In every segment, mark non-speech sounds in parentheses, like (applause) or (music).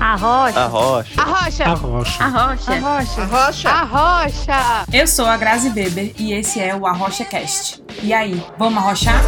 Arrocha. Arrocha. Arrocha. Arrocha. Arrocha. Arrocha. Arrocha. Arrocha. Eu sou a Grazi Beber e esse é o Arrocha Cast. E aí, vamos arrochar?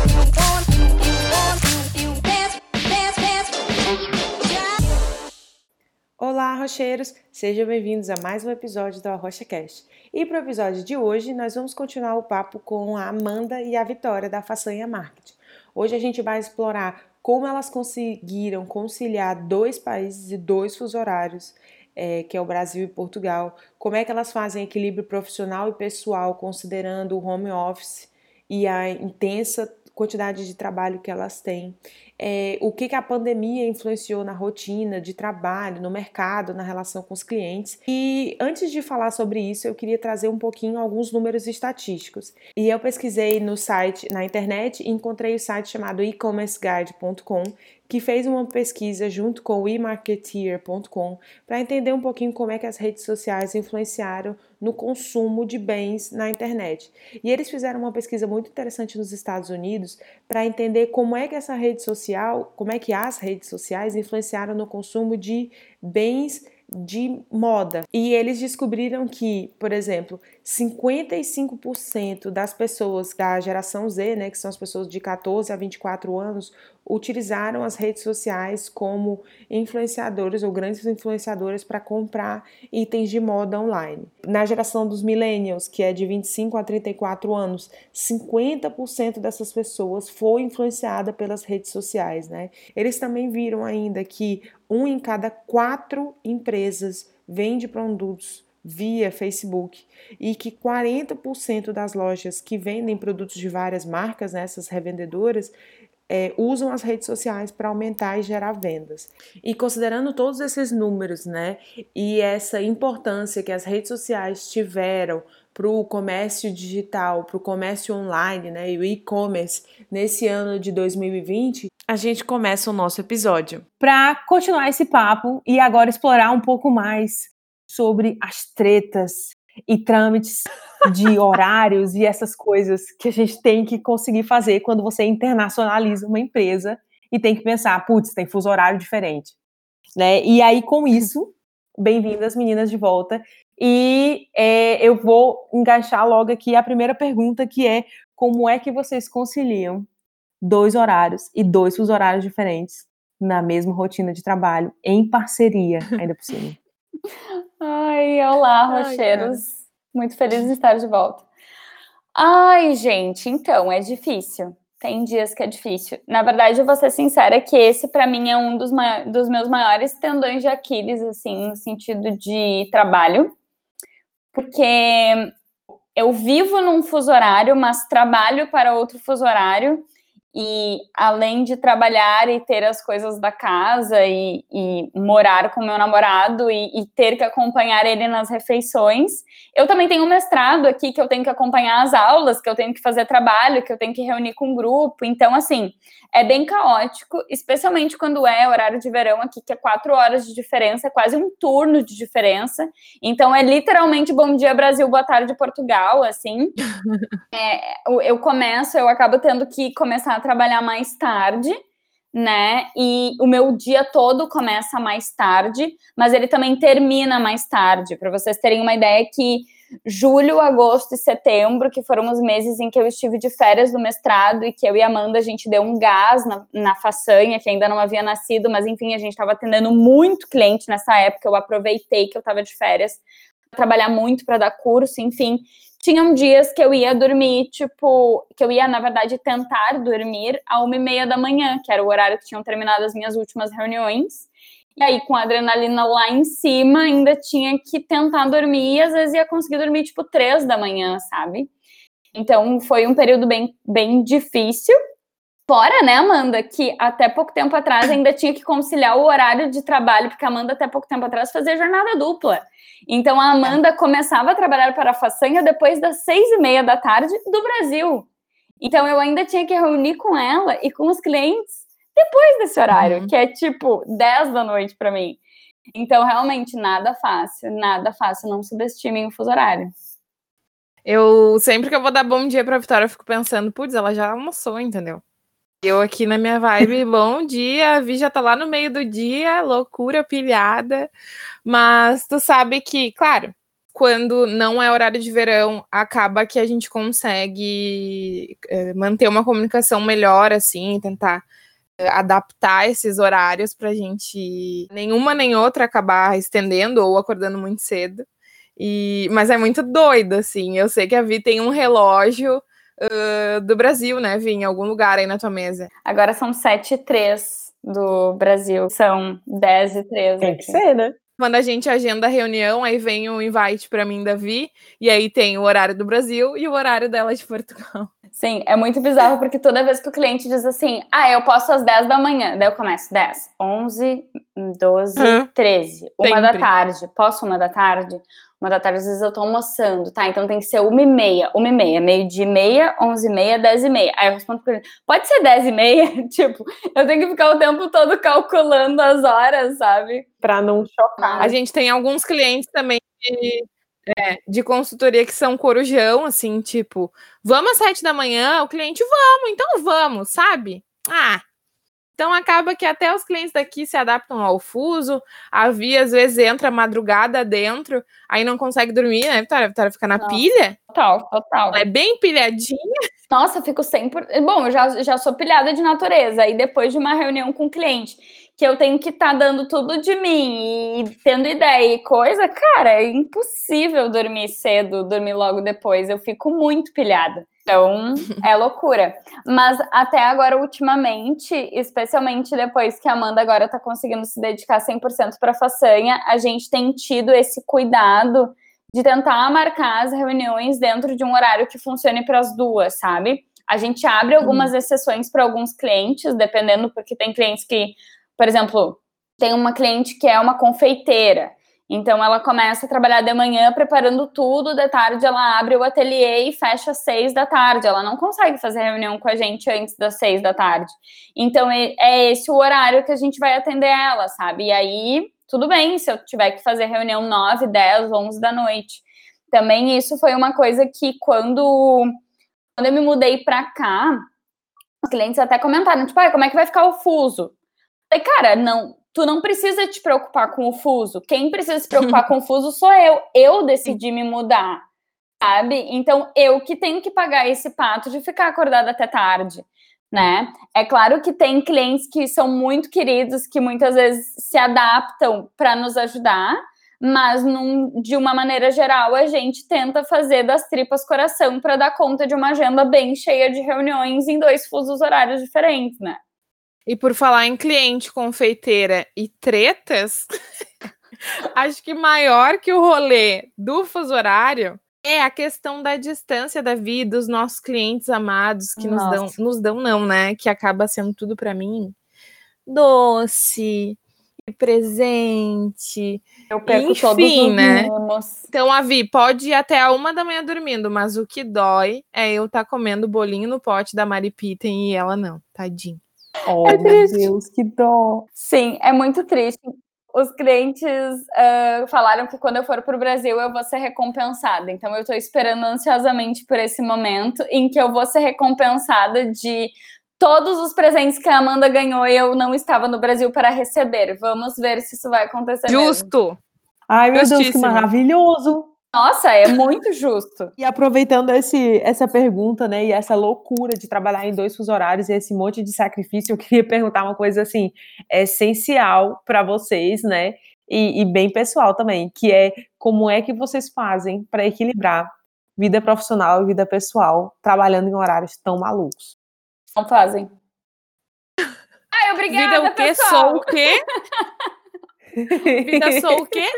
Olá, rocheiros! Sejam bem-vindos a mais um episódio do Arrocha Cast. E para o episódio de hoje, nós vamos continuar o papo com a Amanda e a Vitória da Façanha Marketing. Hoje a gente vai explorar como elas conseguiram conciliar dois países e dois fuso horários, é, que é o Brasil e Portugal, como é que elas fazem equilíbrio profissional e pessoal, considerando o home office e a intensa quantidade de trabalho que elas têm, é, o que, que a pandemia influenciou na rotina de trabalho, no mercado, na relação com os clientes. E antes de falar sobre isso, eu queria trazer um pouquinho alguns números estatísticos. E eu pesquisei no site, na internet, e encontrei o site chamado e-commerceguide.com, que fez uma pesquisa junto com o eMarketeer.com para entender um pouquinho como é que as redes sociais influenciaram no consumo de bens na internet. E eles fizeram uma pesquisa muito interessante nos Estados Unidos para entender como é que essa rede social, como é que as redes sociais influenciaram no consumo de bens de moda. E eles descobriram que, por exemplo, 55% das pessoas da geração Z, né, que são as pessoas de 14 a 24 anos, utilizaram as redes sociais como influenciadores ou grandes influenciadores para comprar itens de moda online. Na geração dos millennials, que é de 25 a 34 anos, 50% dessas pessoas foi influenciada pelas redes sociais, né? Eles também viram ainda que um em cada quatro empresas vende produtos via Facebook e que 40% das lojas que vendem produtos de várias marcas, né, essas revendedoras, é, usam as redes sociais para aumentar e gerar vendas. E considerando todos esses números, né, e essa importância que as redes sociais tiveram para o comércio digital, para o comércio online, né, e o e-commerce nesse ano de 2020, a gente começa o nosso episódio. Para continuar esse papo e agora explorar um pouco mais sobre as tretas e trâmites de horários e essas coisas que a gente tem que conseguir fazer quando você internacionaliza uma empresa e tem que pensar, putz, tem fuso horário diferente. Né? E aí, com isso, bem-vindas, meninas, de volta. E é, eu vou engaixar logo aqui a primeira pergunta, que é como é que vocês conciliam dois horários e dois fuso horários diferentes na mesma rotina de trabalho, em parceria, ainda por cima? Ai, olá, rocheiros. Muito feliz de estar de volta. Ai, gente, então, é difícil. Tem dias que é difícil. Na verdade, eu vou ser sincera que esse, para mim, é um dos, dos meus maiores tendões de Aquiles, assim, no sentido de trabalho. Porque eu vivo num fuso horário, mas trabalho para outro fuso horário e além de trabalhar e ter as coisas da casa e, e morar com meu namorado e, e, ter que acompanhar ele nas refeições, eu também tenho um mestrado aqui que eu tenho que acompanhar as aulas, que eu tenho que fazer trabalho, que eu tenho que reunir com um grupo. Então, assim, é bem caótico, especialmente quando é horário de verão aqui, que é quatro horas de diferença, é quase um turno de diferença. Então, é literalmente bom dia Brasil, boa tarde Portugal, assim. (laughs) é, eu começo, eu acabo tendo que começar trabalhar mais tarde, né? E o meu dia todo começa mais tarde, mas ele também termina mais tarde. Para vocês terem uma ideia que julho, agosto e setembro, que foram os meses em que eu estive de férias do mestrado e que eu e Amanda a gente deu um gás na, na façanha, que ainda não havia nascido, mas enfim, a gente estava atendendo muito cliente nessa época. Eu aproveitei que eu estava de férias trabalhar muito para dar curso, enfim tinham dias que eu ia dormir, tipo, que eu ia, na verdade, tentar dormir a uma e meia da manhã, que era o horário que tinham terminado as minhas últimas reuniões. E aí, com a adrenalina lá em cima, ainda tinha que tentar dormir, e às vezes ia conseguir dormir, tipo, três da manhã, sabe? Então, foi um período bem, bem difícil. Fora, né, Amanda, que até pouco tempo atrás ainda tinha que conciliar o horário de trabalho, porque a Amanda, até pouco tempo atrás, fazia jornada dupla. Então a Amanda é. começava a trabalhar para a façanha depois das seis e meia da tarde do Brasil. Então eu ainda tinha que reunir com ela e com os clientes depois desse horário, uhum. que é tipo 10 da noite para mim. Então, realmente, nada fácil, nada fácil. Não subestimem o fuso horário. Eu, sempre que eu vou dar bom dia pra Vitória, eu fico pensando, putz, ela já almoçou, entendeu? Eu aqui na minha vibe, bom dia, a Vi já tá lá no meio do dia, loucura, pilhada. Mas tu sabe que, claro, quando não é horário de verão, acaba que a gente consegue é, manter uma comunicação melhor, assim, tentar é, adaptar esses horários pra gente nenhuma nem outra acabar estendendo ou acordando muito cedo. E, mas é muito doido, assim. Eu sei que a Vi tem um relógio uh, do Brasil, né, Vi? Em algum lugar aí na tua mesa. Agora são 7 e 3 do Brasil. São 10 e 3. Tem que ser, né? Quando a gente agenda a reunião, aí vem o invite para mim da Vi, e aí tem o horário do Brasil e o horário dela de Portugal. Sim, é muito bizarro porque toda vez que o cliente diz assim, ah, eu posso às 10 da manhã, daí eu começo 10, 11, 12, hum, 13, uma da tarde, posso uma da tarde? Uma da tarde, às vezes eu tô almoçando, tá? Então tem que ser uma e meia, uma e meia, meio de meia, onze e meia, dez e meia. Aí eu respondo pra ele, pode ser dez e meia? (laughs) tipo, eu tenho que ficar o tempo todo calculando as horas, sabe? Pra não chocar. A gente tem alguns clientes também de, é, de consultoria que são corujão, assim, tipo, vamos às sete da manhã? O cliente, vamos, então vamos, sabe? Ah, então acaba que até os clientes daqui se adaptam ao fuso. A Via às vezes entra madrugada dentro, aí não consegue dormir, né, Vitória? A Vitória fica na Nossa, pilha. Total, total. Ela é bem pilhadinha. Nossa, fico sempre. Bom, eu já, já sou pilhada de natureza. E depois de uma reunião com o cliente, que eu tenho que estar tá dando tudo de mim e tendo ideia e coisa, cara, é impossível dormir cedo, dormir logo depois. Eu fico muito pilhada. Então, é loucura. Mas até agora, ultimamente, especialmente depois que a Amanda agora tá conseguindo se dedicar 100% para façanha, a gente tem tido esse cuidado de tentar marcar as reuniões dentro de um horário que funcione para as duas, sabe? A gente abre algumas uhum. exceções para alguns clientes, dependendo, porque tem clientes que, por exemplo, tem uma cliente que é uma confeiteira. Então ela começa a trabalhar de manhã preparando tudo, de tarde ela abre o ateliê e fecha às seis da tarde. Ela não consegue fazer reunião com a gente antes das seis da tarde. Então é esse o horário que a gente vai atender ela, sabe? E aí, tudo bem se eu tiver que fazer reunião nove, dez, onze da noite. Também isso foi uma coisa que quando, quando eu me mudei para cá, os clientes até comentaram, tipo, ah, como é que vai ficar o fuso? falei, cara, não, tu não precisa te preocupar com o fuso. Quem precisa se preocupar (laughs) com o fuso sou eu. Eu decidi me mudar, sabe? Então eu que tenho que pagar esse pato de ficar acordada até tarde, né? É claro que tem clientes que são muito queridos, que muitas vezes se adaptam para nos ajudar, mas num, de uma maneira geral a gente tenta fazer das tripas coração para dar conta de uma agenda bem cheia de reuniões em dois fusos horários diferentes, né? E por falar em cliente, confeiteira e tretas, (laughs) acho que maior que o rolê do fuso horário é a questão da distância da vida, dos nossos clientes amados que nos dão, nos dão não, né? Que acaba sendo tudo para mim. Doce, presente. Eu perco Enfim, todos os né? Mimos. Então, a Vi pode ir até a uma da manhã dormindo, mas o que dói é eu estar tá comendo bolinho no pote da Mari Pitten e ela não, tadinho. Oh, é meu Deus, que dó. Sim, é muito triste. Os clientes uh, falaram que quando eu for para o Brasil eu vou ser recompensada. Então eu estou esperando ansiosamente por esse momento em que eu vou ser recompensada de todos os presentes que a Amanda ganhou e eu não estava no Brasil para receber. Vamos ver se isso vai acontecer. Justo. Mesmo. Ai, meu Deus, que maravilhoso. Nossa, é muito justo. E aproveitando esse, essa pergunta, né, e essa loucura de trabalhar em dois fuso horários e esse monte de sacrifício, (laughs) eu queria perguntar uma coisa assim, essencial para vocês, né, e, e, bem pessoal também, que é como é que vocês fazem para equilibrar vida profissional e vida pessoal trabalhando em horários tão malucos? Não fazem. Ai, obrigada, Vida o quê? Pessoal. Sou o quê? (laughs) Vida sou o quê?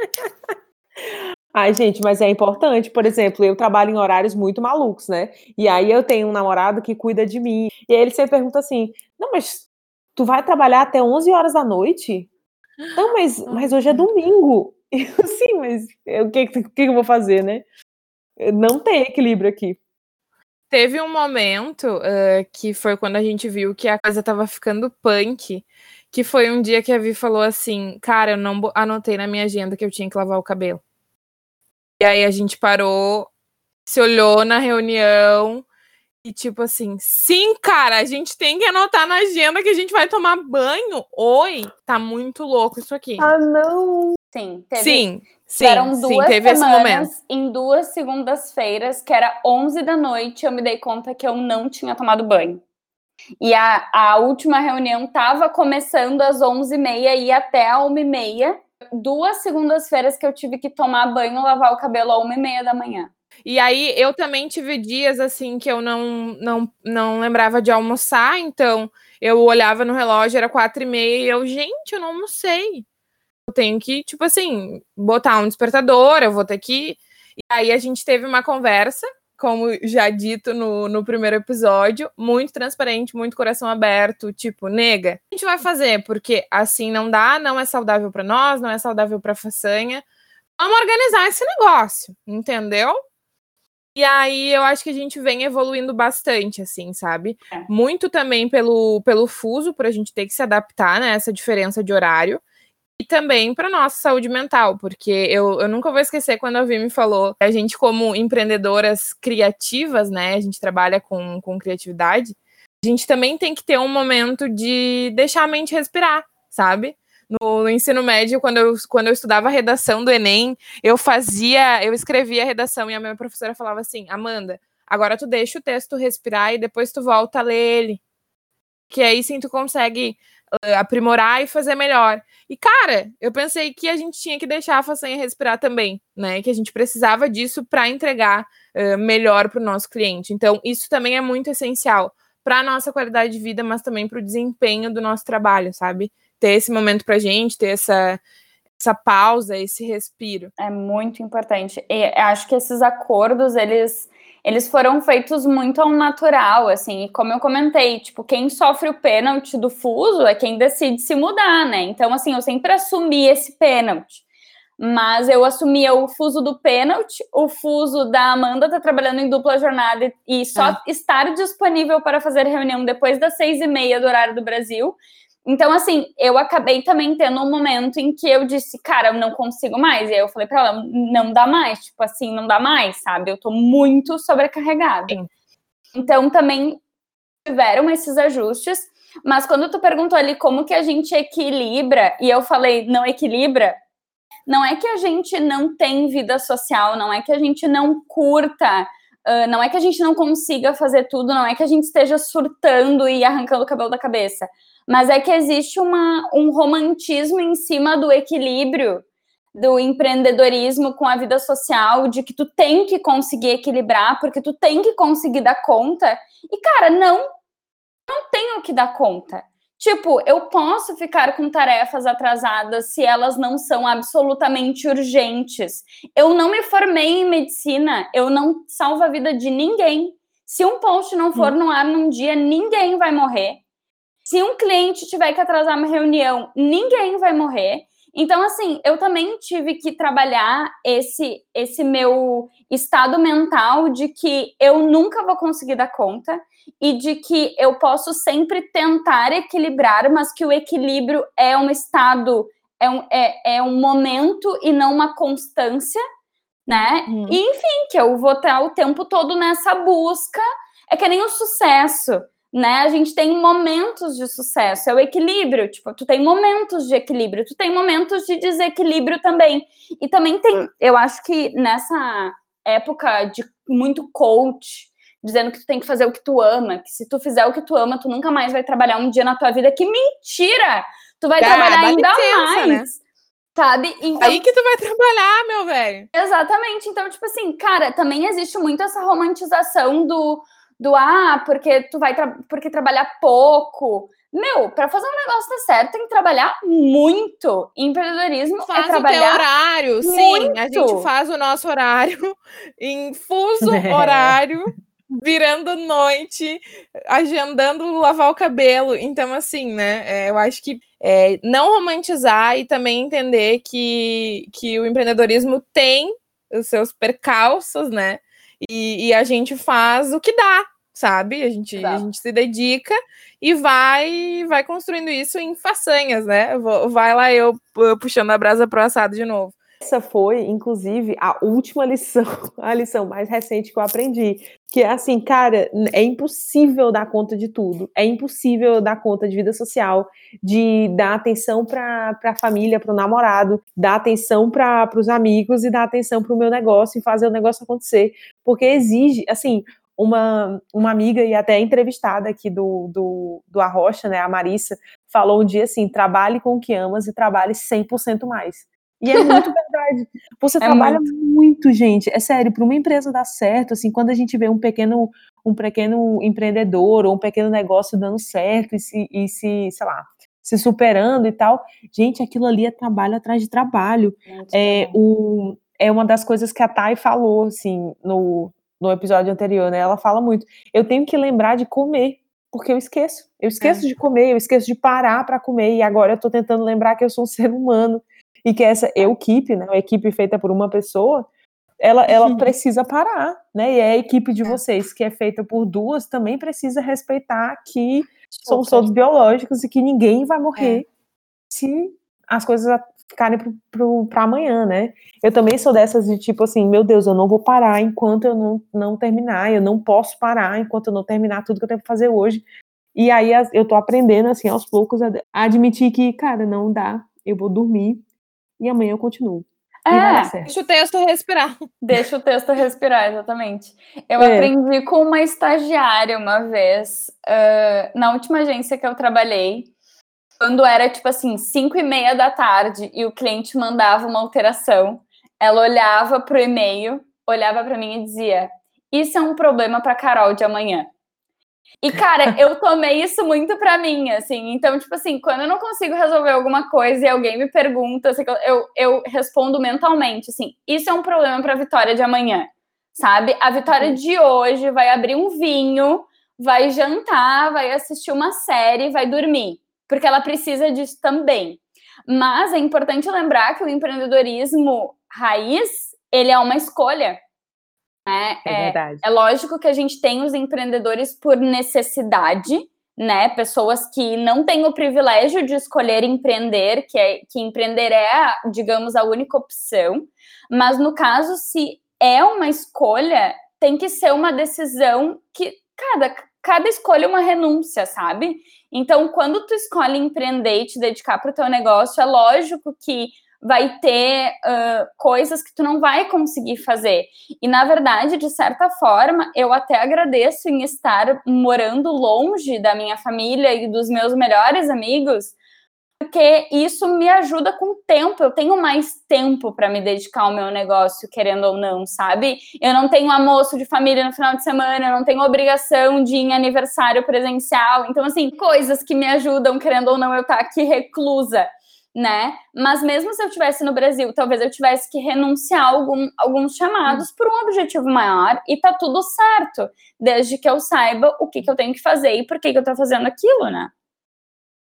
(laughs) Ai, gente, mas é importante. Por exemplo, eu trabalho em horários muito malucos, né? E aí eu tenho um namorado que cuida de mim. E aí ele sempre pergunta assim: Não, mas tu vai trabalhar até 11 horas da noite? Não, mas, (gasps) mas hoje é domingo. (laughs) Eu, Sim, mas o que, que, que eu vou fazer, né? Não tem equilíbrio aqui. Teve um momento uh, que foi quando a gente viu que a coisa tava ficando punk, que foi um dia que a Vi falou assim: Cara, eu não anotei na minha agenda que eu tinha que lavar o cabelo. E aí a gente parou, se olhou na reunião E tipo assim, sim, cara, a gente tem que anotar na agenda que a gente vai tomar banho. Oi, tá muito louco isso aqui. Ah, não! Sim, teve, sim, sim, Tiveram sim, duas teve esse momento. semanas, em duas segundas-feiras, que era 11 da noite, eu me dei conta que eu não tinha tomado banho. E a, a última reunião tava começando às 11h30 e ia até a 1h30. Duas segundas-feiras que eu tive que tomar banho, lavar o cabelo a 1h30 da manhã. E aí eu também tive dias assim que eu não não, não lembrava de almoçar, então eu olhava no relógio, era quatro e meia, e eu, gente, eu não almocei. Eu tenho que, tipo assim, botar um despertador, eu vou ter que. E aí a gente teve uma conversa, como já dito no, no primeiro episódio, muito transparente, muito coração aberto, tipo, nega, a gente vai fazer, porque assim não dá, não é saudável para nós, não é saudável para façanha. Vamos organizar esse negócio, entendeu? E aí eu acho que a gente vem evoluindo bastante, assim, sabe? É. Muito também pelo, pelo fuso, por a gente ter que se adaptar, né? Essa diferença de horário. E também para nossa saúde mental, porque eu, eu nunca vou esquecer quando a Vi me falou, a gente, como empreendedoras criativas, né? A gente trabalha com, com criatividade, a gente também tem que ter um momento de deixar a mente respirar, sabe? No, no, ensino médio, quando eu, quando eu estudava a redação do Enem, eu fazia, eu escrevia a redação e a minha professora falava assim: Amanda, agora tu deixa o texto respirar e depois tu volta a ler ele. Que aí sim tu consegue aprimorar e fazer melhor. E, cara, eu pensei que a gente tinha que deixar a façanha respirar também, né? Que a gente precisava disso para entregar uh, melhor para o nosso cliente. Então, isso também é muito essencial para a nossa qualidade de vida, mas também para o desempenho do nosso trabalho, sabe? ter esse momento pra gente, ter essa, essa pausa, esse respiro. É muito importante. E acho que esses acordos, eles eles foram feitos muito ao natural, assim, e como eu comentei, tipo, quem sofre o pênalti do fuso é quem decide se mudar, né? Então, assim, eu sempre assumi esse pênalti. Mas eu assumia o fuso do pênalti, o fuso da Amanda tá trabalhando em dupla jornada e só é. estar disponível para fazer reunião depois das seis e meia do horário do Brasil. Então, assim, eu acabei também tendo um momento em que eu disse, cara, eu não consigo mais. E aí eu falei pra ela, não dá mais, tipo assim, não dá mais, sabe? Eu tô muito sobrecarregada. Sim. Então, também tiveram esses ajustes. Mas quando tu perguntou ali como que a gente equilibra, e eu falei, não equilibra, não é que a gente não tem vida social, não é que a gente não curta, uh, não é que a gente não consiga fazer tudo, não é que a gente esteja surtando e arrancando o cabelo da cabeça mas é que existe uma, um romantismo em cima do equilíbrio do empreendedorismo com a vida social, de que tu tem que conseguir equilibrar, porque tu tem que conseguir dar conta. E, cara, não, não tenho que dar conta. Tipo, eu posso ficar com tarefas atrasadas se elas não são absolutamente urgentes. Eu não me formei em medicina, eu não salvo a vida de ninguém. Se um post não for hum. no ar num dia, ninguém vai morrer. Se um cliente tiver que atrasar uma reunião, ninguém vai morrer. Então, assim, eu também tive que trabalhar esse, esse meu estado mental de que eu nunca vou conseguir dar conta e de que eu posso sempre tentar equilibrar, mas que o equilíbrio é um estado, é um, é, é um momento e não uma constância, né? Hum. E, enfim, que eu vou estar o tempo todo nessa busca. É que nem o sucesso né? A gente tem momentos de sucesso, é o equilíbrio, tipo, tu tem momentos de equilíbrio, tu tem momentos de desequilíbrio também. E também tem, eu acho que nessa época de muito coach, dizendo que tu tem que fazer o que tu ama, que se tu fizer o que tu ama, tu nunca mais vai trabalhar um dia na tua vida. Que mentira! Tu vai trabalhar ainda licença, mais. Né? Sabe? Então, Aí que tu vai trabalhar, meu velho. Exatamente. Então, tipo assim, cara, também existe muito essa romantização do do ah, porque tu vai tra porque trabalhar pouco. Meu, para fazer um negócio dar certo, tem que trabalhar muito. Empreendedorismo é faz é trabalhar o horário, muito. sim. A gente faz o nosso horário (laughs) em fuso (laughs) horário, virando noite, agendando lavar o cabelo. Então, assim, né? É, eu acho que é, não romantizar e também entender que, que o empreendedorismo tem os seus percalços, né? E, e, a gente faz o que dá, sabe? A gente, a gente se dedica e vai vai construindo isso em façanhas, né? Vai lá eu puxando a brasa pro assado de novo. Essa foi, inclusive, a última lição, (laughs) a lição mais recente que eu aprendi. Que é assim, cara, é impossível dar conta de tudo. É impossível dar conta de vida social, de dar atenção para a família, para o namorado, dar atenção para os amigos e dar atenção para o meu negócio e fazer o negócio acontecer. Porque exige, assim, uma, uma amiga e até entrevistada aqui do, do, do Arrocha, né, a Marissa, falou um dia assim: trabalhe com o que amas e trabalhe 100% mais. E é muito (laughs) verdade. Você é trabalha muito. muito. gente. É sério, para uma empresa dar certo, assim, quando a gente vê um pequeno, um pequeno empreendedor ou um pequeno negócio dando certo e se, e se sei lá, se superando e tal, gente, aquilo ali é trabalho atrás de trabalho. É, o, é uma das coisas que a Thay falou, assim, no, no episódio anterior, né? Ela fala muito. Eu tenho que lembrar de comer, porque eu esqueço. Eu esqueço é. de comer, eu esqueço de parar para comer, e agora eu tô tentando lembrar que eu sou um (laughs) ser humano e que essa equipe, né, uma equipe feita por uma pessoa, ela, ela uhum. precisa parar, né? E a equipe de é. vocês, que é feita por duas, também precisa respeitar que somos todos biológicos e que ninguém vai morrer é. se as coisas ficarem para amanhã, né? Eu também sou dessas de tipo assim, meu Deus, eu não vou parar enquanto eu não, não terminar, eu não posso parar enquanto eu não terminar tudo que eu tenho que fazer hoje. E aí eu tô aprendendo, assim, aos poucos, a admitir que, cara, não dá, eu vou dormir, e amanhã eu continuo. É, deixa o texto respirar. (laughs) Deixa o texto respirar, exatamente. Eu é. aprendi com uma estagiária uma vez, uh, na última agência que eu trabalhei, quando era tipo assim, 5 e meia da tarde e o cliente mandava uma alteração, ela olhava para o e-mail, olhava para mim e dizia: Isso é um problema para Carol de amanhã. E, cara, (laughs) eu tomei isso muito pra mim, assim. Então, tipo assim, quando eu não consigo resolver alguma coisa e alguém me pergunta, assim, eu, eu respondo mentalmente, assim, isso é um problema pra vitória de amanhã, sabe? A vitória de hoje vai abrir um vinho, vai jantar, vai assistir uma série, vai dormir. Porque ela precisa disso também. Mas é importante lembrar que o empreendedorismo raiz, ele é uma escolha. Né? É, é, verdade. É, lógico que a gente tem os empreendedores por necessidade, né? Pessoas que não têm o privilégio de escolher empreender, que, é, que empreender é, digamos, a única opção. Mas no caso, se é uma escolha, tem que ser uma decisão que cada, cada escolha é uma renúncia, sabe? Então, quando tu escolhe empreender e te dedicar para o teu negócio, é lógico que vai ter uh, coisas que tu não vai conseguir fazer. E na verdade, de certa forma, eu até agradeço em estar morando longe da minha família e dos meus melhores amigos, porque isso me ajuda com o tempo. Eu tenho mais tempo para me dedicar ao meu negócio, querendo ou não, sabe? Eu não tenho almoço de família no final de semana, eu não tenho obrigação de ir em aniversário presencial. Então, assim, coisas que me ajudam, querendo ou não, eu estar tá aqui reclusa né? Mas mesmo se eu tivesse no Brasil, talvez eu tivesse que renunciar a algum, alguns chamados por um objetivo maior e tá tudo certo, desde que eu saiba o que, que eu tenho que fazer e por que, que eu tô fazendo aquilo, né?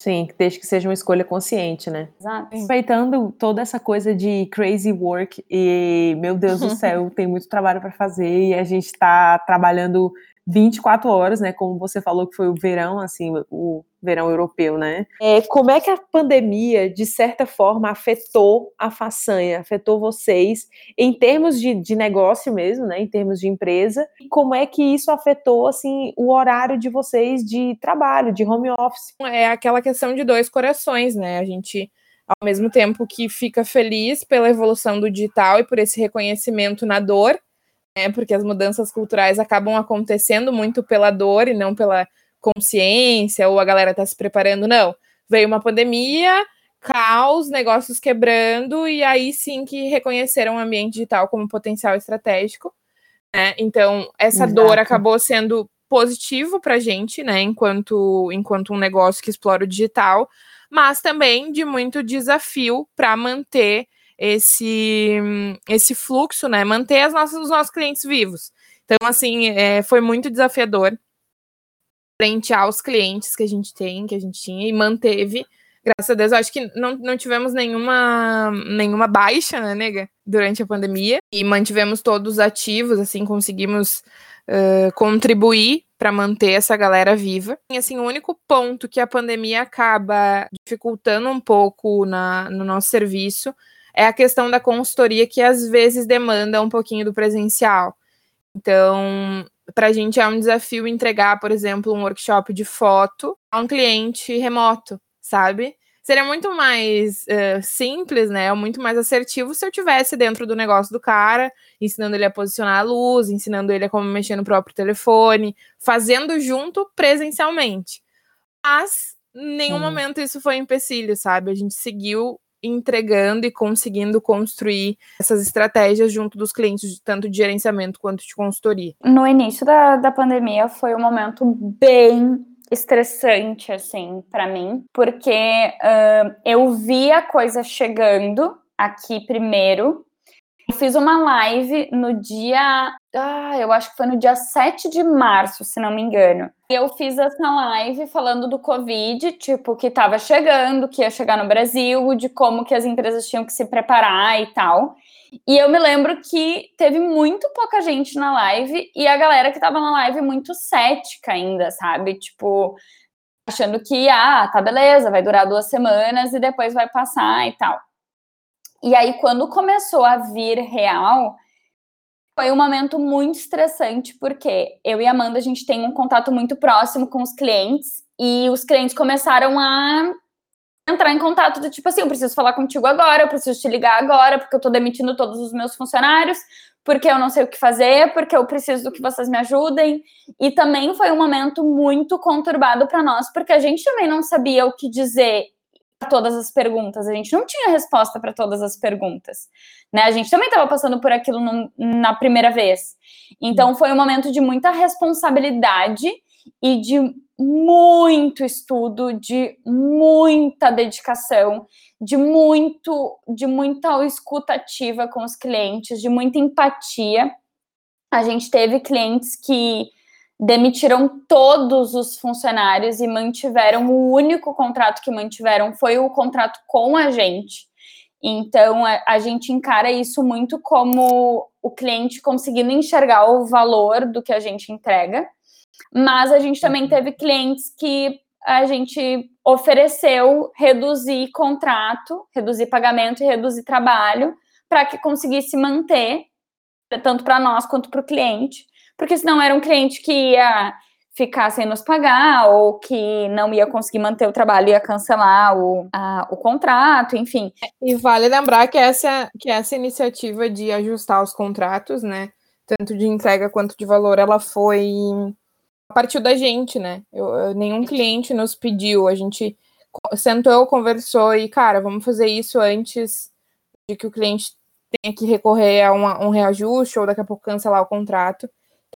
Sim, desde que seja uma escolha consciente, né? Exato. Aproveitando toda essa coisa de crazy work e, meu Deus do (laughs) céu, tem muito trabalho para fazer e a gente está trabalhando 24 horas, né? Como você falou que foi o verão, assim, o verão europeu, né? É, como é que a pandemia, de certa forma, afetou a façanha, afetou vocês em termos de, de negócio mesmo, né? Em termos de empresa? E como é que isso afetou, assim, o horário de vocês de trabalho, de home office? É aquela questão de dois corações, né? A gente ao mesmo tempo que fica feliz pela evolução do digital e por esse reconhecimento na dor, né, porque as mudanças culturais acabam acontecendo muito pela dor e não pela consciência, ou a galera tá se preparando, não. Veio uma pandemia, caos, negócios quebrando, e aí sim que reconheceram o ambiente digital como potencial estratégico. Né? Então, essa Exato. dor acabou sendo positivo para a gente, né, enquanto, enquanto um negócio que explora o digital, mas também de muito desafio para manter esse, esse fluxo, né, manter as nossas, os nossos clientes vivos. Então, assim, é, foi muito desafiador frente aos clientes que a gente tem, que a gente tinha e manteve. Graças a Deus, eu acho que não, não tivemos nenhuma, nenhuma baixa, né, nega, durante a pandemia. E mantivemos todos ativos, assim, conseguimos uh, contribuir para manter essa galera viva. E, assim, o único ponto que a pandemia acaba dificultando um pouco na, no nosso serviço é a questão da consultoria que às vezes demanda um pouquinho do presencial. Então, para a gente é um desafio entregar, por exemplo, um workshop de foto a um cliente remoto, sabe? Seria muito mais uh, simples, né? Muito mais assertivo se eu tivesse dentro do negócio do cara, ensinando ele a posicionar a luz, ensinando ele a como mexer no próprio telefone, fazendo junto presencialmente. Mas em nenhum hum. momento isso foi um empecilho, sabe? A gente seguiu entregando e conseguindo construir essas estratégias junto dos clientes, tanto de gerenciamento quanto de consultoria. No início da, da pandemia foi um momento bem estressante, assim, para mim, porque uh, eu vi a coisa chegando aqui primeiro, fiz uma live no dia. Ah, eu acho que foi no dia 7 de março, se não me engano. Eu fiz essa live falando do Covid, tipo, que estava chegando, que ia chegar no Brasil, de como que as empresas tinham que se preparar e tal. E eu me lembro que teve muito pouca gente na live e a galera que estava na live muito cética ainda, sabe? Tipo, achando que, ah, tá beleza, vai durar duas semanas e depois vai passar e tal. E aí, quando começou a vir real, foi um momento muito estressante, porque eu e Amanda, a gente tem um contato muito próximo com os clientes, e os clientes começaram a entrar em contato do tipo assim, eu preciso falar contigo agora, eu preciso te ligar agora, porque eu tô demitindo todos os meus funcionários, porque eu não sei o que fazer, porque eu preciso que vocês me ajudem. E também foi um momento muito conturbado para nós, porque a gente também não sabia o que dizer todas as perguntas, a gente não tinha resposta para todas as perguntas, né? A gente também estava passando por aquilo no, na primeira vez. Então foi um momento de muita responsabilidade e de muito estudo, de muita dedicação, de muito de muita escutativa com os clientes, de muita empatia. A gente teve clientes que demitiram todos os funcionários e mantiveram o único contrato que mantiveram foi o contrato com a gente. Então a, a, gente encara isso muito como o cliente conseguindo enxergar o valor do que a gente entrega, mas a gente também teve clientes que a gente ofereceu reduzir contrato, reduzir pagamento e reduzir trabalho para que conseguisse manter tanto para nós quanto para o cliente porque senão era um cliente que ia ficar sem nos pagar ou que não ia conseguir manter o trabalho ia cancelar o, a, o contrato, enfim. E vale lembrar que essa, que essa iniciativa de ajustar os contratos, né, tanto de entrega quanto de valor, ela foi a partir da gente, né? Eu, nenhum cliente nos pediu, a gente sentou, conversou e, cara, vamos fazer isso antes de que o cliente tenha que recorrer a uma, um reajuste ou daqui a pouco cancelar o contrato.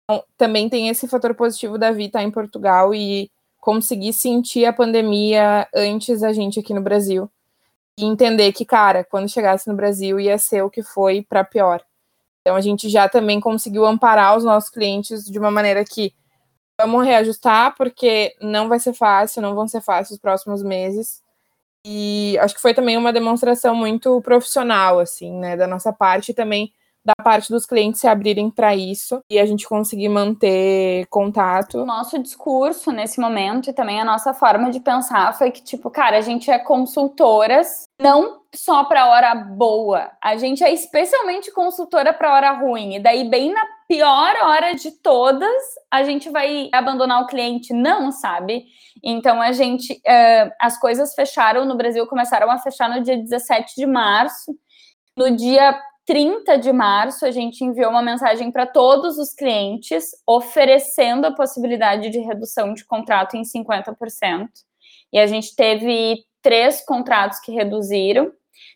Então, também tem esse fator positivo da Vi estar em Portugal e conseguir sentir a pandemia antes da gente aqui no Brasil. E entender que, cara, quando chegasse no Brasil ia ser o que foi para pior. Então a gente já também conseguiu amparar os nossos clientes de uma maneira que vamos reajustar, porque não vai ser fácil, não vão ser fáceis os próximos meses. E acho que foi também uma demonstração muito profissional, assim, né, da nossa parte também da parte dos clientes se abrirem para isso e a gente conseguir manter contato. Nosso discurso nesse momento e também a nossa forma de pensar foi que, tipo, cara, a gente é consultoras, não só para hora boa, a gente é especialmente consultora para hora ruim. E daí, bem na pior hora de todas, a gente vai abandonar o cliente, não, sabe? Então, a gente, uh, as coisas fecharam no Brasil, começaram a fechar no dia 17 de março. No dia 30 de março, a gente enviou uma mensagem para todos os clientes, oferecendo a possibilidade de redução de contrato em 50%. E a gente teve três contratos que reduziram.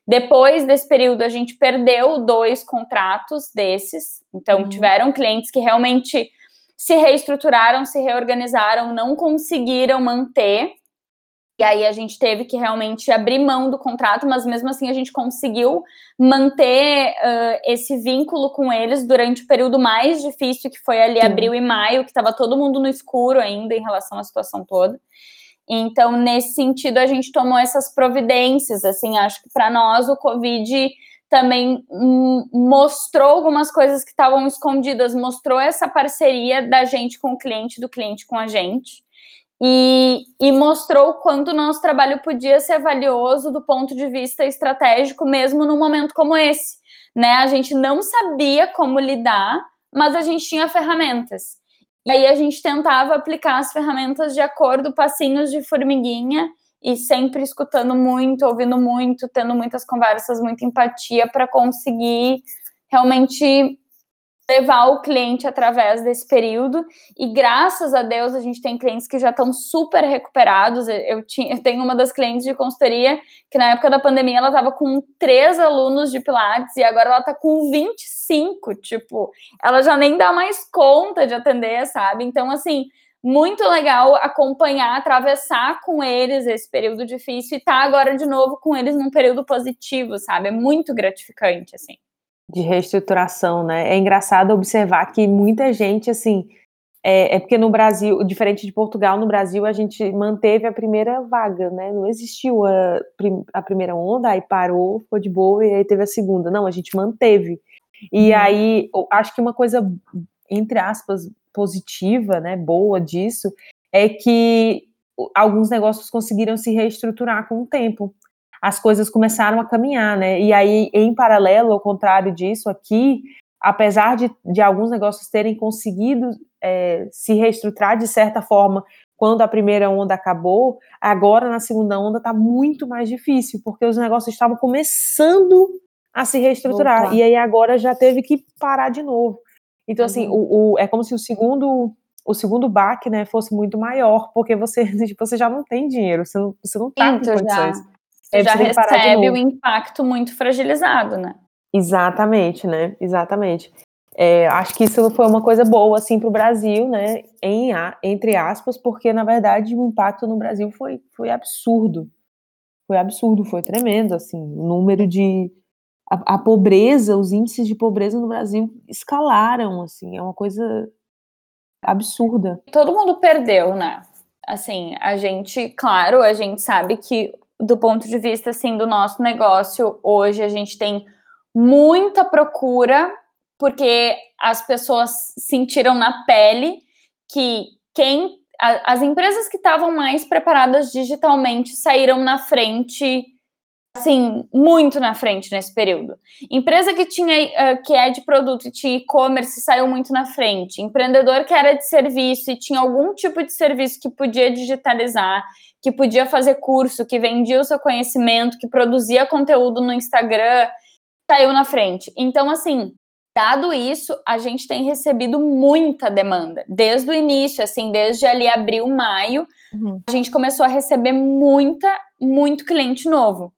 Depois desse período, a gente perdeu dois contratos desses. Então, uhum. tiveram clientes que realmente se reestruturaram, se reorganizaram, não conseguiram manter e aí a gente teve que realmente abrir mão do contrato, mas mesmo assim a gente conseguiu manter uh, esse vínculo com eles durante o período mais difícil, que foi ali Sim. abril e maio, que estava todo mundo no escuro ainda em relação à situação toda. Então, nesse sentido, a gente tomou essas providências. Assim, acho que para nós o Covid também mostrou algumas coisas que estavam escondidas, mostrou essa parceria da gente com o cliente, do cliente com a gente. E, e mostrou quanto o nosso trabalho podia ser valioso do ponto de vista estratégico, mesmo num momento como esse. Né? A gente não sabia como lidar, mas a gente tinha ferramentas. E aí a gente tentava aplicar as ferramentas de acordo, passinhos de formiguinha, e sempre escutando muito, ouvindo muito, tendo muitas conversas, muita empatia para conseguir realmente levar o cliente através desse período. E graças a Deus a gente tem clientes que já estão super recuperados. Eu, tinha, eu tenho uma das clientes de consultoria que na época da pandemia ela estava com três alunos de Pilates e agora ela está com 25. Tipo, ela já nem dá mais conta de atender, sabe? Então, assim. Muito legal acompanhar, atravessar com eles esse período difícil e estar tá agora de novo com eles num período positivo, sabe? É muito gratificante, assim de reestruturação, né? É engraçado observar que muita gente, assim, é, é, porque no Brasil, diferente de Portugal, no Brasil a gente manteve a primeira vaga, né? Não existiu a, a primeira onda, aí parou, ficou de boa, e aí teve a segunda. Não, a gente manteve. E uhum. aí, acho que uma coisa, entre aspas, positiva, né, boa disso, é que alguns negócios conseguiram se reestruturar com o tempo as coisas começaram a caminhar, né? E aí, em paralelo, ao contrário disso, aqui, apesar de, de alguns negócios terem conseguido é, se reestruturar de certa forma quando a primeira onda acabou, agora na segunda onda está muito mais difícil, porque os negócios estavam começando a se reestruturar, Opa. e aí agora já teve que parar de novo. Então, assim, uhum. assim, o, o, é como se o segundo o segundo baque, né, fosse muito maior, porque você, (laughs) você já não tem dinheiro, você não, você não tá com condições. Já é, já recebe o impacto muito fragilizado, né? Exatamente, né? Exatamente. É, acho que isso foi uma coisa boa assim para o Brasil, né? Em, entre aspas, porque na verdade o impacto no Brasil foi, foi absurdo, foi absurdo, foi tremendo, assim, o número de a, a, pobreza, os índices de pobreza no Brasil escalaram, assim, é uma coisa absurda. Todo mundo perdeu, né? Assim, a gente, claro, a gente sabe que do ponto de vista assim do nosso negócio, hoje a gente tem muita procura porque as pessoas sentiram na pele que quem a, as empresas que estavam mais preparadas digitalmente saíram na frente assim, muito na frente nesse período. Empresa que tinha uh, que é de produto e tinha e-commerce saiu muito na frente. Empreendedor que era de serviço e tinha algum tipo de serviço que podia digitalizar que podia fazer curso, que vendia o seu conhecimento, que produzia conteúdo no Instagram, saiu na frente. Então, assim, dado isso, a gente tem recebido muita demanda. Desde o início, assim, desde ali abril, maio, uhum. a gente começou a receber muita, muito cliente novo.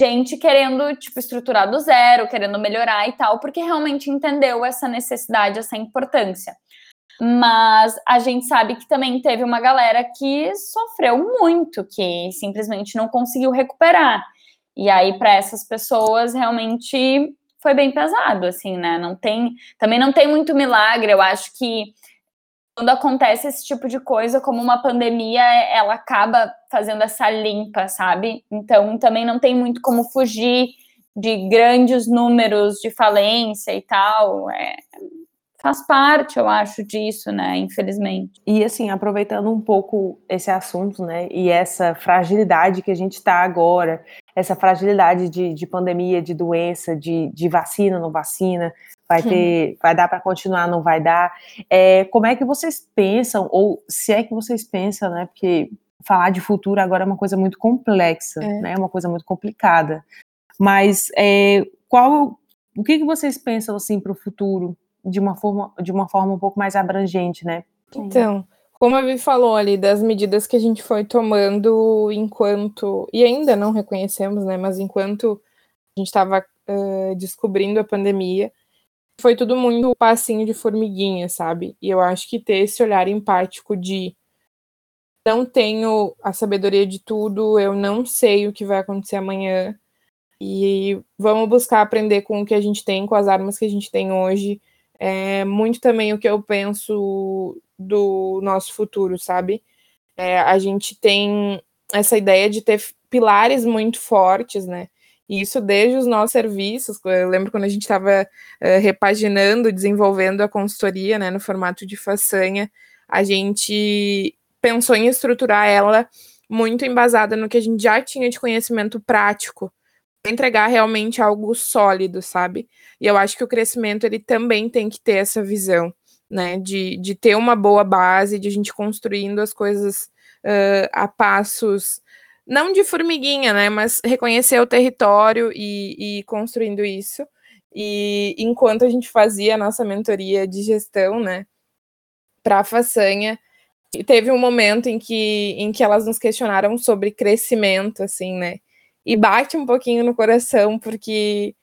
Gente querendo, tipo, estruturar do zero, querendo melhorar e tal, porque realmente entendeu essa necessidade, essa importância. Mas a gente sabe que também teve uma galera que sofreu muito, que simplesmente não conseguiu recuperar. E aí, para essas pessoas, realmente foi bem pesado, assim, né? Não tem, também não tem muito milagre. Eu acho que quando acontece esse tipo de coisa, como uma pandemia, ela acaba fazendo essa limpa, sabe? Então, também não tem muito como fugir de grandes números de falência e tal. É, faz parte, eu acho, disso, né? Infelizmente. E assim, aproveitando um pouco esse assunto, né? E essa fragilidade que a gente está agora, essa fragilidade de, de pandemia, de doença, de, de vacina, não vacina, vai ter, vai dar para continuar, não vai dar. É, como é que vocês pensam, ou se é que vocês pensam, né? Porque falar de futuro agora é uma coisa muito complexa, é. né? É uma coisa muito complicada. Mas é, qual, o que, que vocês pensam assim para o futuro? de uma forma, de uma forma um pouco mais abrangente, né? Então, como a Vi falou ali, das medidas que a gente foi tomando enquanto, e ainda não reconhecemos, né, mas enquanto a gente estava uh, descobrindo a pandemia, foi tudo muito passinho de formiguinha, sabe? E eu acho que ter esse olhar empático de não tenho a sabedoria de tudo, eu não sei o que vai acontecer amanhã, e vamos buscar aprender com o que a gente tem, com as armas que a gente tem hoje, é muito também o que eu penso do nosso futuro, sabe? É, a gente tem essa ideia de ter pilares muito fortes, né? E isso desde os nossos serviços. Eu lembro quando a gente estava uh, repaginando, desenvolvendo a consultoria, né, no formato de façanha, a gente pensou em estruturar ela muito embasada no que a gente já tinha de conhecimento prático, entregar realmente algo sólido, sabe? E eu acho que o crescimento ele também tem que ter essa visão, né? De, de ter uma boa base, de a gente construindo as coisas uh, a passos, não de formiguinha, né? Mas reconhecer o território e, e construindo isso. E enquanto a gente fazia a nossa mentoria de gestão, né? Para a façanha, teve um momento em que, em que elas nos questionaram sobre crescimento, assim, né? E bate um pouquinho no coração, porque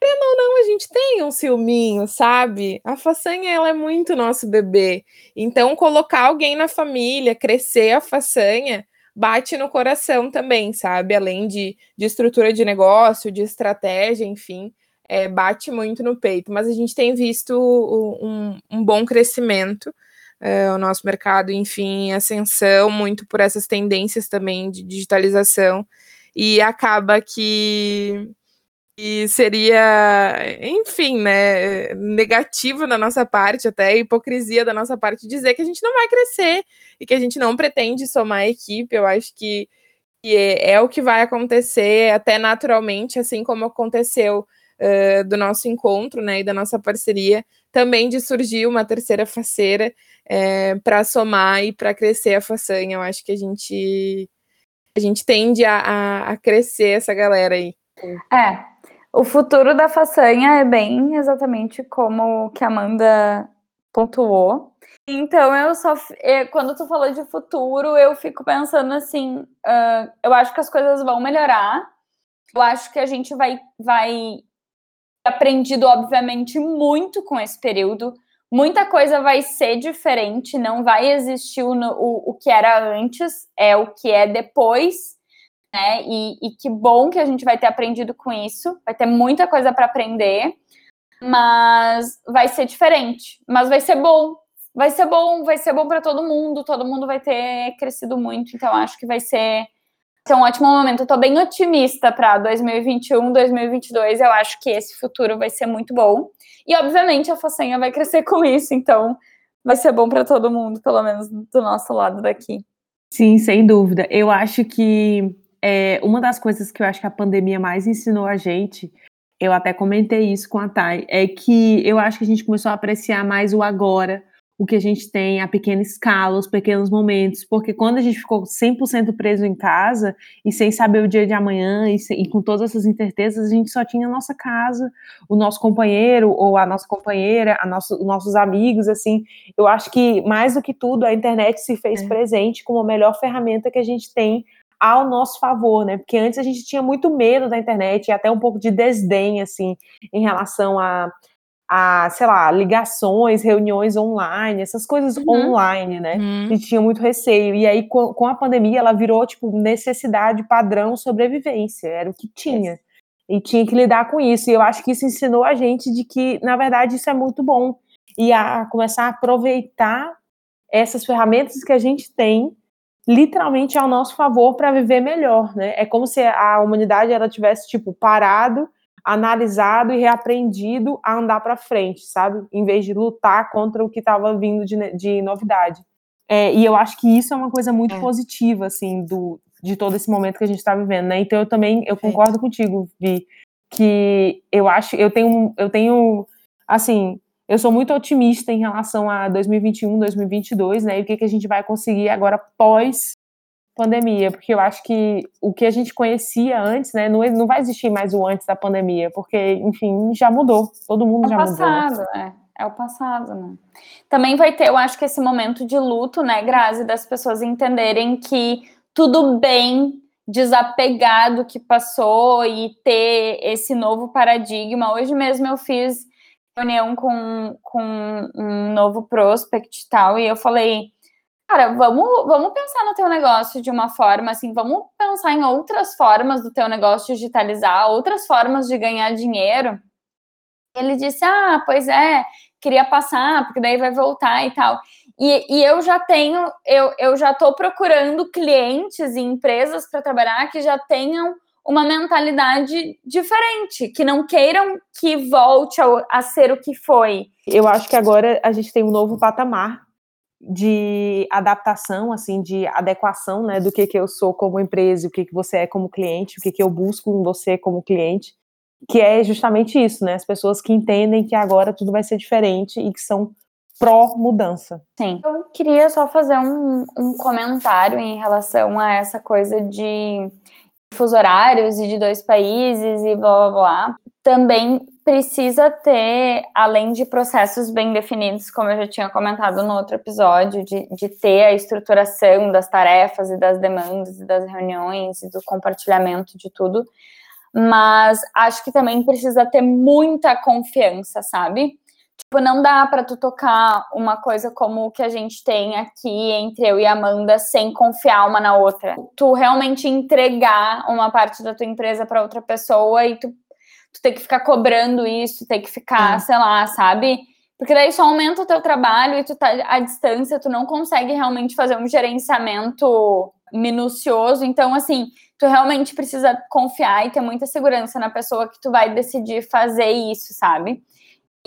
não, não, a gente tem um ciúminho, sabe? A façanha, ela é muito nosso bebê. Então, colocar alguém na família, crescer a façanha, bate no coração também, sabe? Além de, de estrutura de negócio, de estratégia, enfim, é, bate muito no peito. Mas a gente tem visto um, um bom crescimento é, o nosso mercado, enfim, ascensão, muito por essas tendências também de digitalização, e acaba que, que seria, enfim, né, negativo da nossa parte, até hipocrisia da nossa parte, dizer que a gente não vai crescer e que a gente não pretende somar a equipe. Eu acho que, que é, é o que vai acontecer, até naturalmente, assim como aconteceu uh, do nosso encontro, né, e da nossa parceria, também de surgir uma terceira faceira é, para somar e para crescer a façanha. Eu acho que a gente a gente tende a, a, a, crescer essa galera aí. É, o futuro da façanha é bem exatamente como que a Amanda pontuou. Então, eu só. Quando tu falou de futuro, eu fico pensando assim: uh, eu acho que as coisas vão melhorar. Eu acho que a gente vai, vai aprendido, obviamente, muito com esse período. Muita coisa vai ser diferente, não vai existir o, o, o que era antes, é o que é depois, né? E, e que bom que a gente vai ter aprendido com isso, vai ter muita coisa para aprender, mas vai ser diferente, mas vai ser bom. Vai ser bom, vai ser bom para todo mundo, todo mundo vai ter crescido muito, então acho que vai ser ser um ótimo momento. Eu tô bem otimista para 2021, 2022. Eu acho que esse futuro vai ser muito bom. E, obviamente, a façanha vai crescer com isso, então vai ser bom para todo mundo, pelo menos do nosso lado daqui. Sim, sem dúvida. Eu acho que é, uma das coisas que eu acho que a pandemia mais ensinou a gente, eu até comentei isso com a Thay, é que eu acho que a gente começou a apreciar mais o agora, o que a gente tem a pequena escala, os pequenos momentos, porque quando a gente ficou 100% preso em casa e sem saber o dia de amanhã e, e, com todas essas incertezas, a gente só tinha a nossa casa, o nosso companheiro ou a nossa companheira, a nosso, os nossos amigos, assim. Eu acho que mais do que tudo a internet se fez é. presente como a melhor ferramenta que a gente tem ao nosso favor, né? Porque antes a gente tinha muito medo da internet e até um pouco de desdém, assim, em relação a a, sei lá, ligações, reuniões online, essas coisas uhum. online, né? Uhum. E tinha muito receio. E aí, com, com, a pandemia, ela virou, tipo, necessidade padrão sobrevivência. Era o que tinha. E tinha que lidar com isso. E eu acho que isso ensinou a gente de que, na verdade, isso é muito bom. E a começar a aproveitar essas ferramentas que a gente tem literalmente ao nosso favor para viver melhor, né? É como se a humanidade ela tivesse tipo parado analisado e reaprendido a andar para frente, sabe? Em vez de lutar contra o que estava vindo de, de novidade. É, e eu acho que isso é uma coisa muito é. positiva, assim, do, de todo esse momento que a gente está vivendo, né? Então eu também eu concordo é. contigo, Vi, que eu acho, eu tenho, eu tenho, assim, eu sou muito otimista em relação a 2021, 2022, né? E o que, que a gente vai conseguir agora pós pandemia, porque eu acho que o que a gente conhecia antes, né, não, não vai existir mais o antes da pandemia, porque, enfim, já mudou, todo mundo é já passado, mudou. Né? É, o passado, né? Também vai ter, eu acho que esse momento de luto, né, Grazi, das pessoas entenderem que tudo bem desapegar do que passou e ter esse novo paradigma. Hoje mesmo eu fiz reunião com, com um novo prospect e tal, e eu falei Cara, vamos, vamos pensar no teu negócio de uma forma assim, vamos pensar em outras formas do teu negócio digitalizar, outras formas de ganhar dinheiro. Ele disse: Ah, pois é, queria passar, porque daí vai voltar e tal. E, e eu já tenho, eu, eu já estou procurando clientes e empresas para trabalhar que já tenham uma mentalidade diferente, que não queiram que volte a, a ser o que foi. Eu acho que agora a gente tem um novo patamar de adaptação, assim, de adequação, né, do que que eu sou como empresa, o que que você é como cliente, o que que eu busco em você como cliente, que é justamente isso, né, as pessoas que entendem que agora tudo vai ser diferente e que são pró-mudança. Sim. Eu queria só fazer um, um comentário em relação a essa coisa de fuso horários e de dois países e blá blá blá. Também precisa ter, além de processos bem definidos, como eu já tinha comentado no outro episódio, de, de ter a estruturação das tarefas e das demandas e das reuniões e do compartilhamento de tudo, mas acho que também precisa ter muita confiança, sabe? Tipo, não dá para tu tocar uma coisa como o que a gente tem aqui entre eu e a Amanda sem confiar uma na outra. Tu realmente entregar uma parte da tua empresa para outra pessoa e tu tu ter que ficar cobrando isso, ter que ficar, é. sei lá, sabe? Porque daí só aumenta o teu trabalho e tu tá à distância, tu não consegue realmente fazer um gerenciamento minucioso. Então, assim, tu realmente precisa confiar e ter muita segurança na pessoa que tu vai decidir fazer isso, sabe?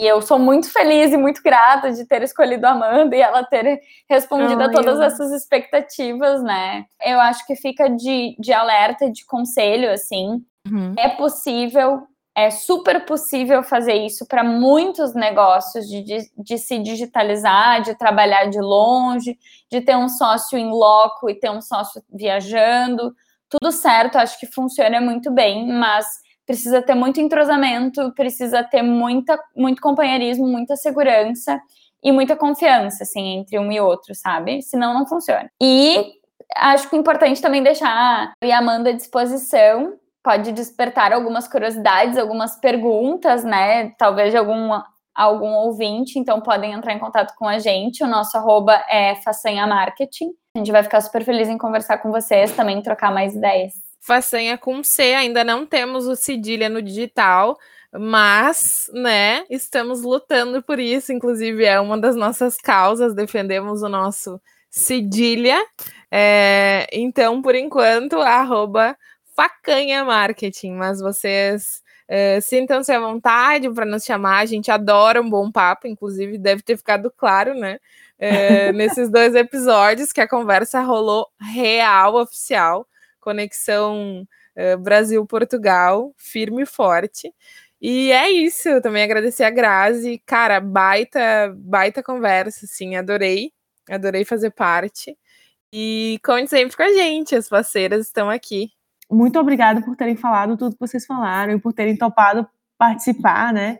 E eu sou muito feliz e muito grata de ter escolhido a Amanda e ela ter respondido a todas eu... essas expectativas, né? Eu acho que fica de, de alerta, de conselho, assim. Uhum. É possível é super possível fazer isso para muitos negócios de, de, de, se digitalizar, de trabalhar de longe, de ter um sócio em loco e ter um sócio viajando. Tudo certo, acho que funciona muito bem, mas precisa ter muito entrosamento, precisa ter muita, muito companheirismo, muita segurança e muita confiança, assim, entre um e outro, sabe? Senão não funciona. E acho que é importante também deixar a Amanda à disposição pode despertar algumas curiosidades, algumas perguntas, né? Talvez de algum, algum ouvinte, então podem entrar em contato com a gente. O nosso arroba é Façanha Marketing. A gente vai ficar super feliz em conversar com vocês, também trocar mais ideias. Façanha com C, ainda não temos o Cedilha no digital, mas, né, estamos lutando por isso, inclusive é uma das nossas causas, defendemos o nosso Cedilha. É, então, por enquanto, arroba facanha marketing, mas vocês uh, sintam-se à vontade para nos chamar. A gente adora um bom papo, inclusive deve ter ficado claro, né? Uh, (laughs) nesses dois episódios que a conversa rolou real, oficial, conexão uh, Brasil-Portugal, firme e forte. E é isso, também agradecer a Grazi, cara, baita, baita conversa, assim, adorei, adorei fazer parte. E conte sempre com a gente, as parceiras estão aqui muito obrigada por terem falado tudo que vocês falaram e por terem topado participar, né?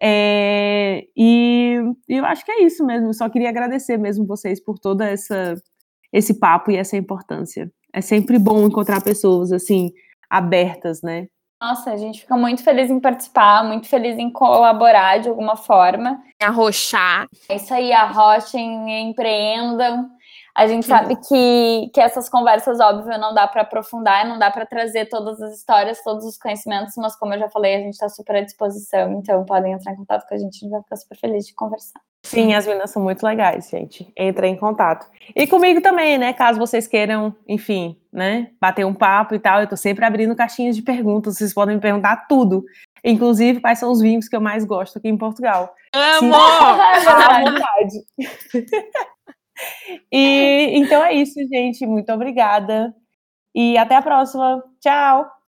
É, e eu acho que é isso mesmo. Só queria agradecer mesmo vocês por toda essa esse papo e essa importância. É sempre bom encontrar pessoas assim abertas, né? Nossa, a gente fica muito feliz em participar, muito feliz em colaborar de alguma forma. Arrochar. É isso aí, arrochem, empreendam. A gente sabe que, que essas conversas, óbvio, não dá para aprofundar, não dá para trazer todas as histórias, todos os conhecimentos, mas como eu já falei, a gente está super à disposição, então podem entrar em contato com a gente, a gente vai ficar super feliz de conversar. Sim, as meninas são muito legais, gente. Entrem em contato. E comigo também, né? Caso vocês queiram, enfim, né? Bater um papo e tal, eu tô sempre abrindo caixinhas de perguntas, vocês podem me perguntar tudo. Inclusive, quais são os vinhos que eu mais gosto aqui em Portugal. Amo! (laughs) À vontade. (laughs) (laughs) E então é isso, gente. Muito obrigada. E até a próxima. Tchau!